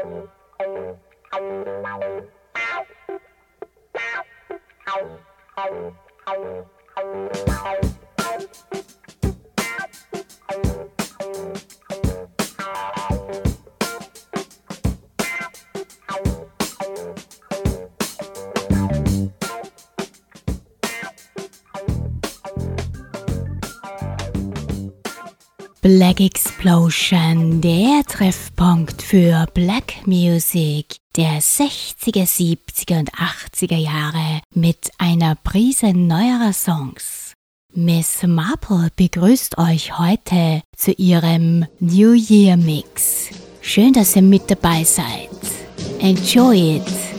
Thank you. Black Explosion, der Treffpunkt für Black Music der 60er, 70er und 80er Jahre mit einer Prise neuerer Songs. Miss Marple begrüßt euch heute zu ihrem New Year Mix. Schön, dass ihr mit dabei seid. Enjoy it!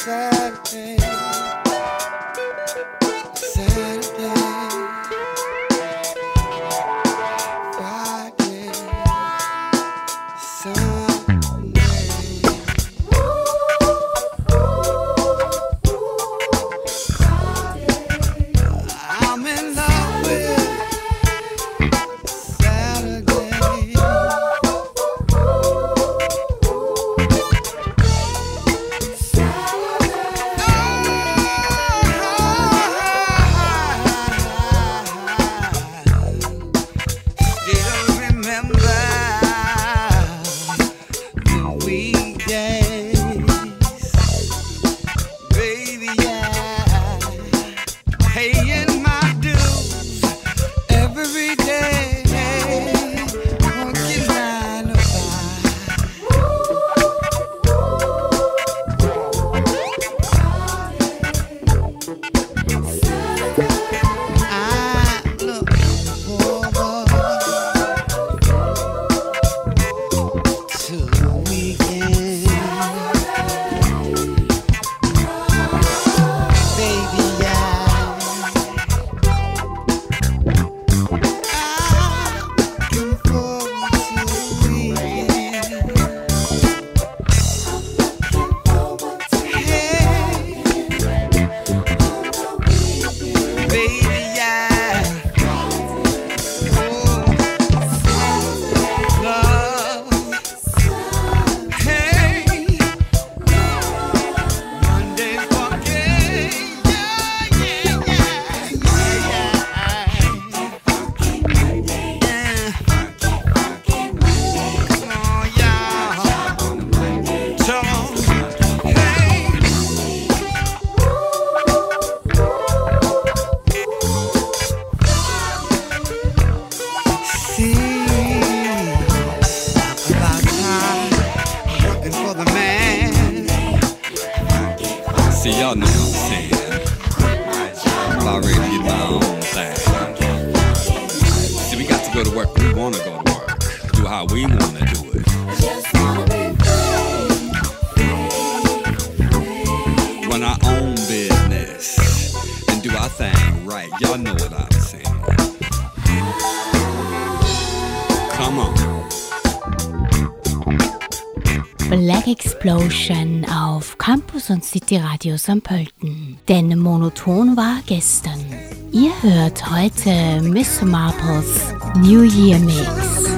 Saturday. die Radio St. Pölten. Denn monoton war gestern. Ihr hört heute Miss Marples New Year Mix.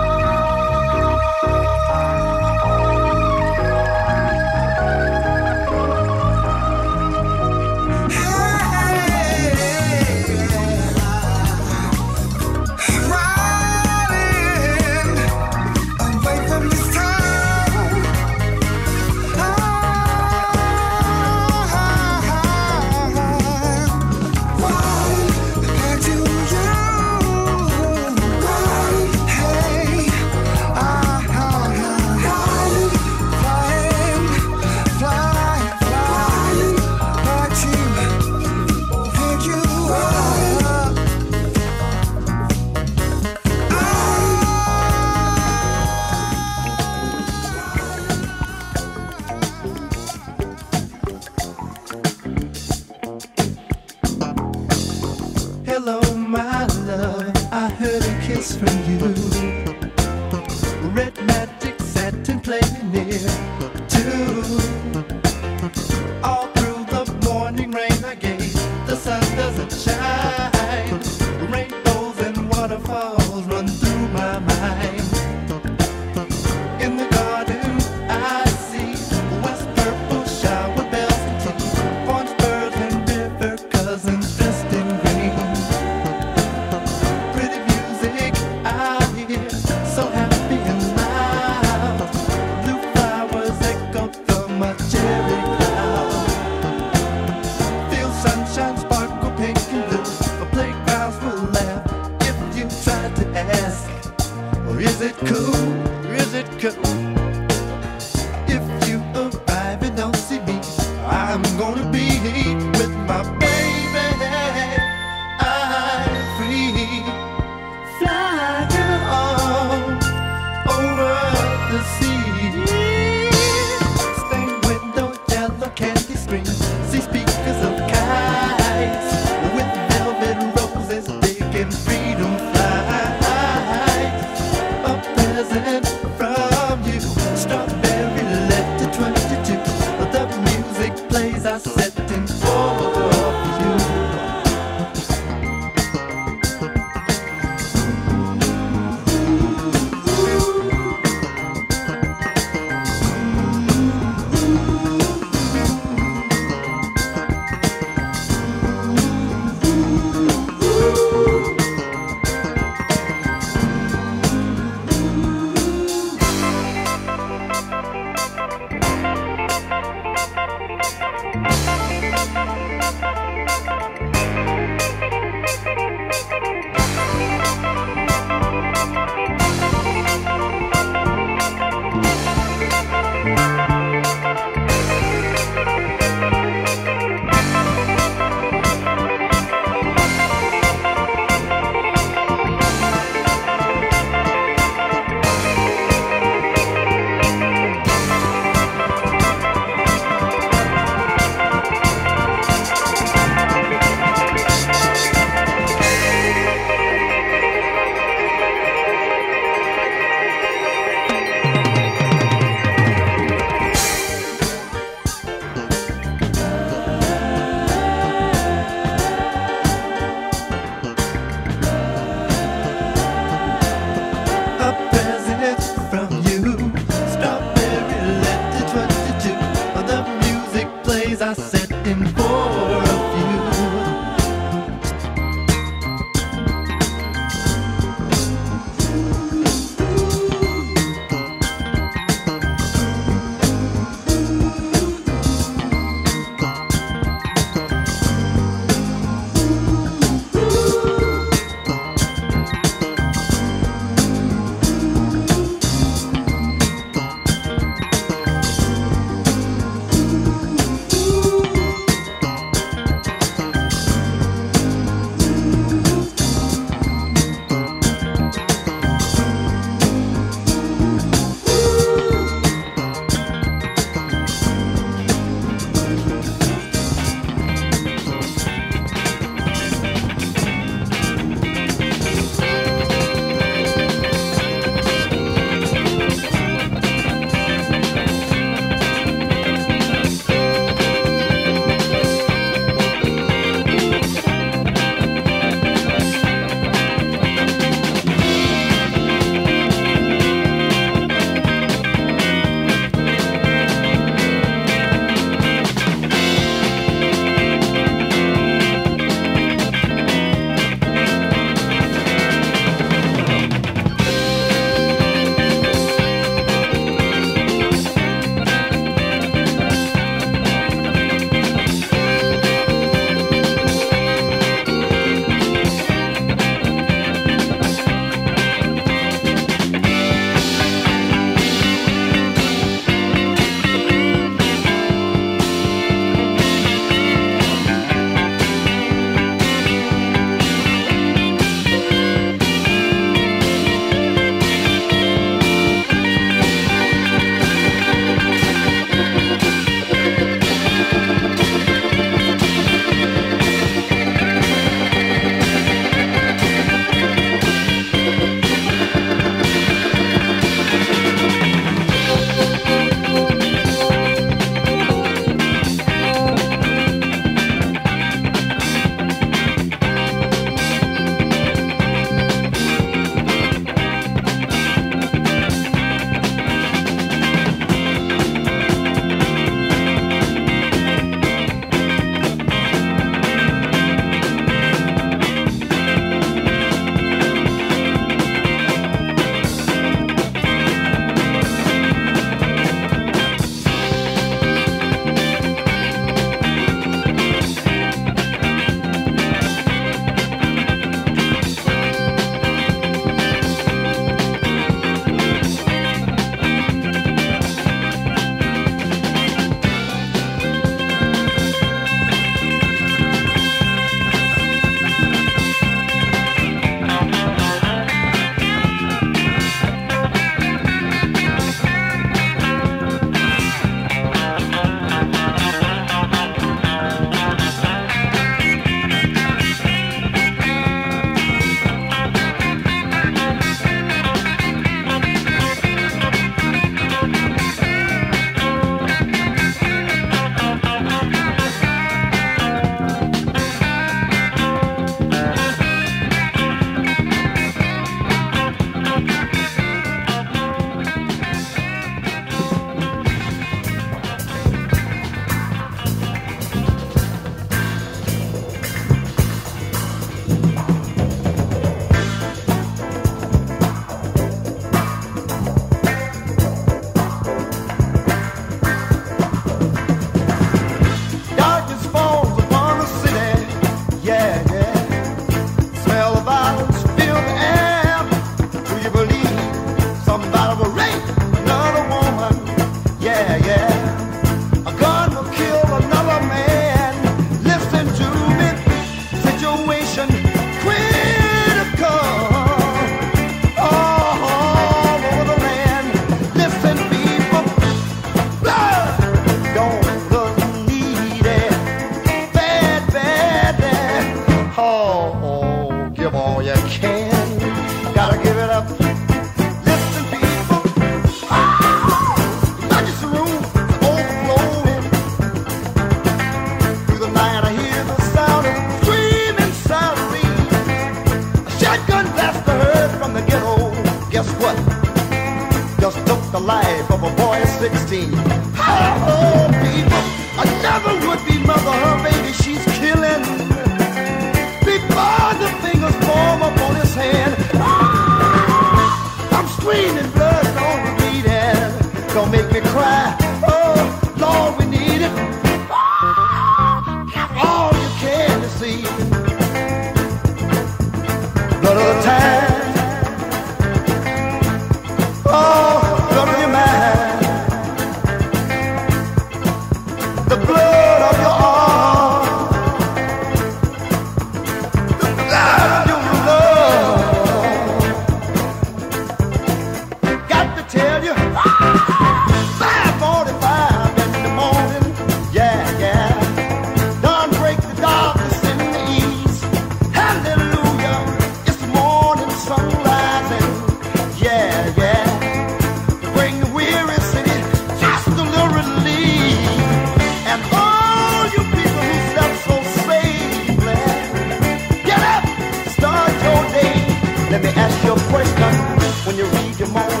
need you.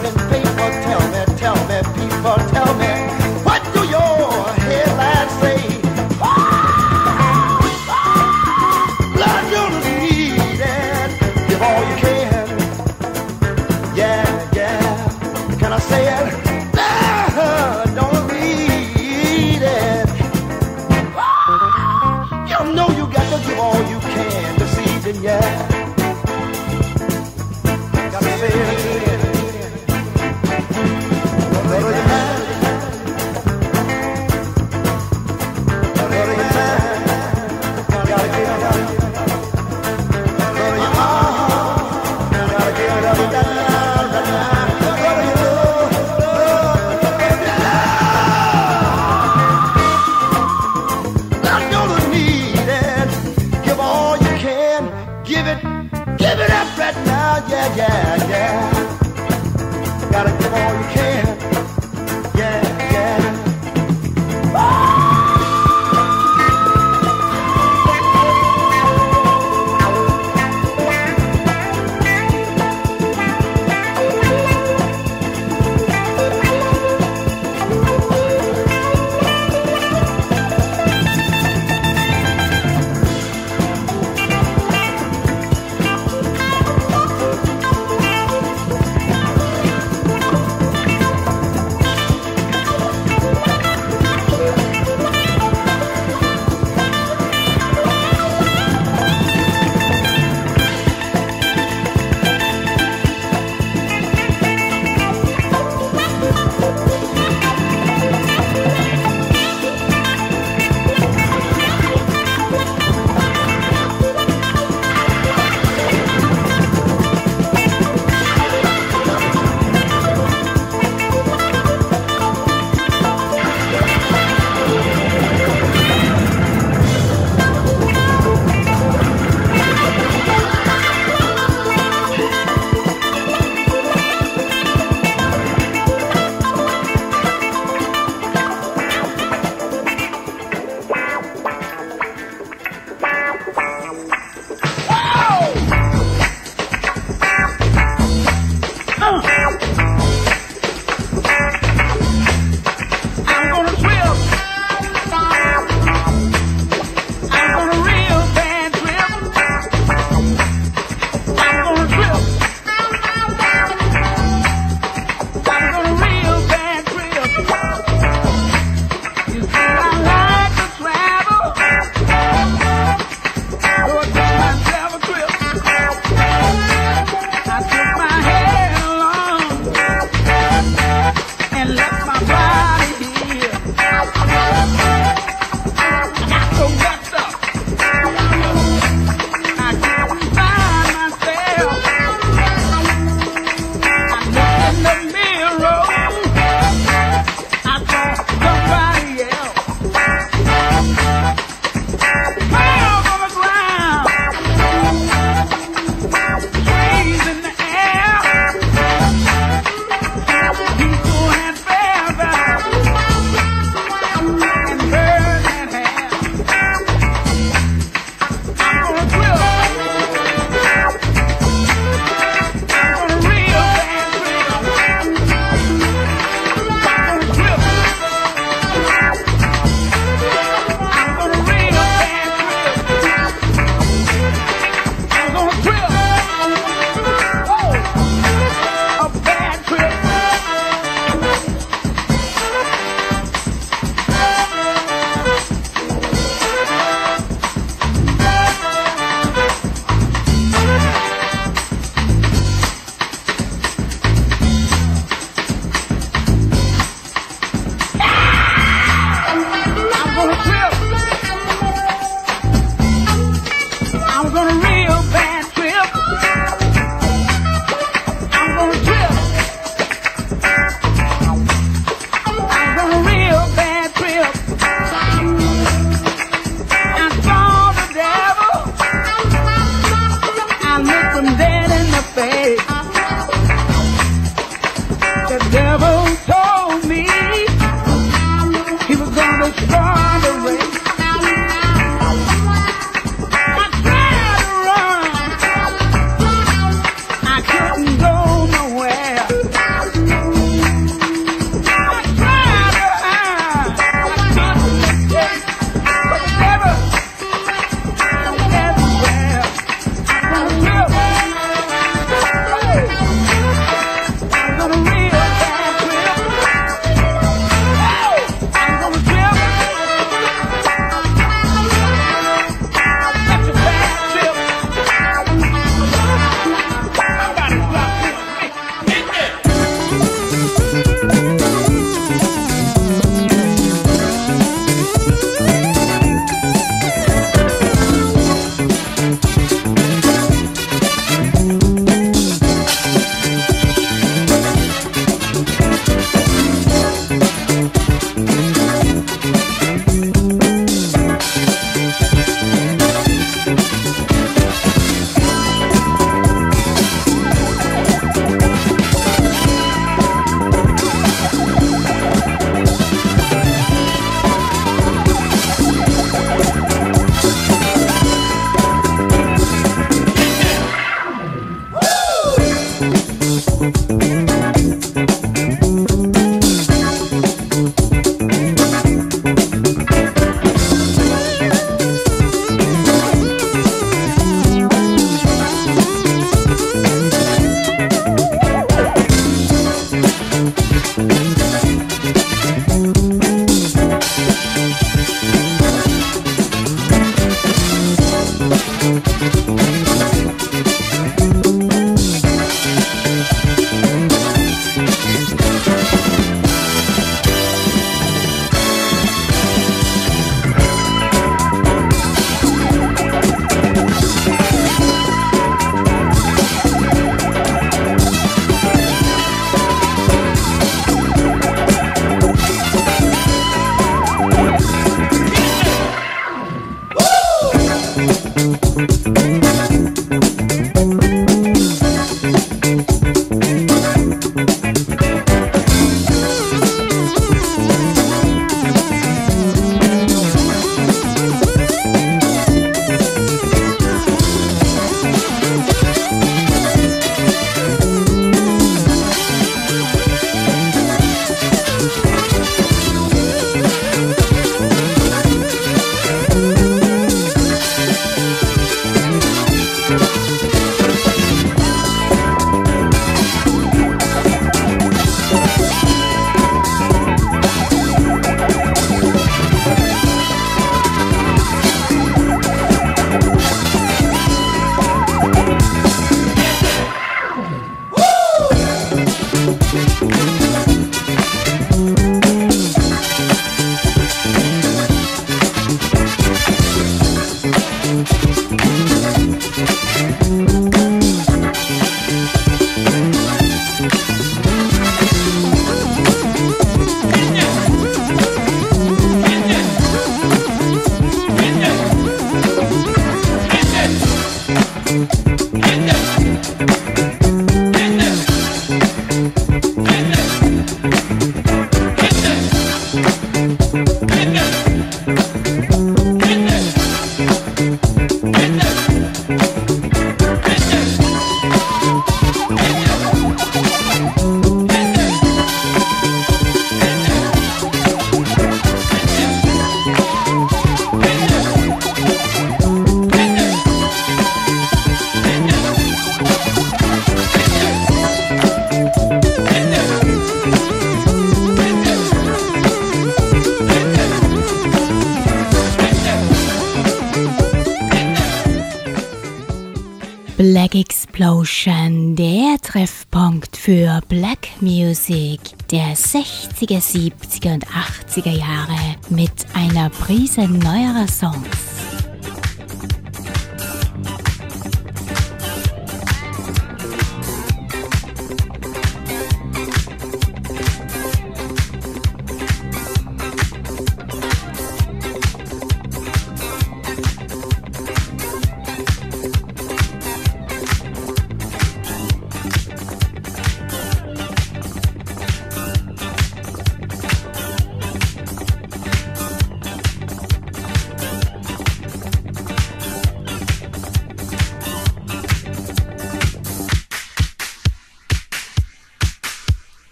Der 60er, 70er und 80er Jahre mit einer Prise neuerer Songs.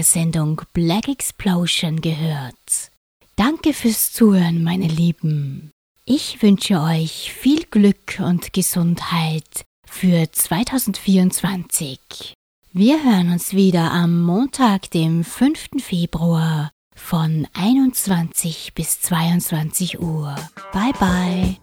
der Sendung Black Explosion gehört. Danke fürs Zuhören, meine Lieben. Ich wünsche euch viel Glück und Gesundheit für 2024. Wir hören uns wieder am Montag, dem 5. Februar von 21 bis 22 Uhr. Bye bye.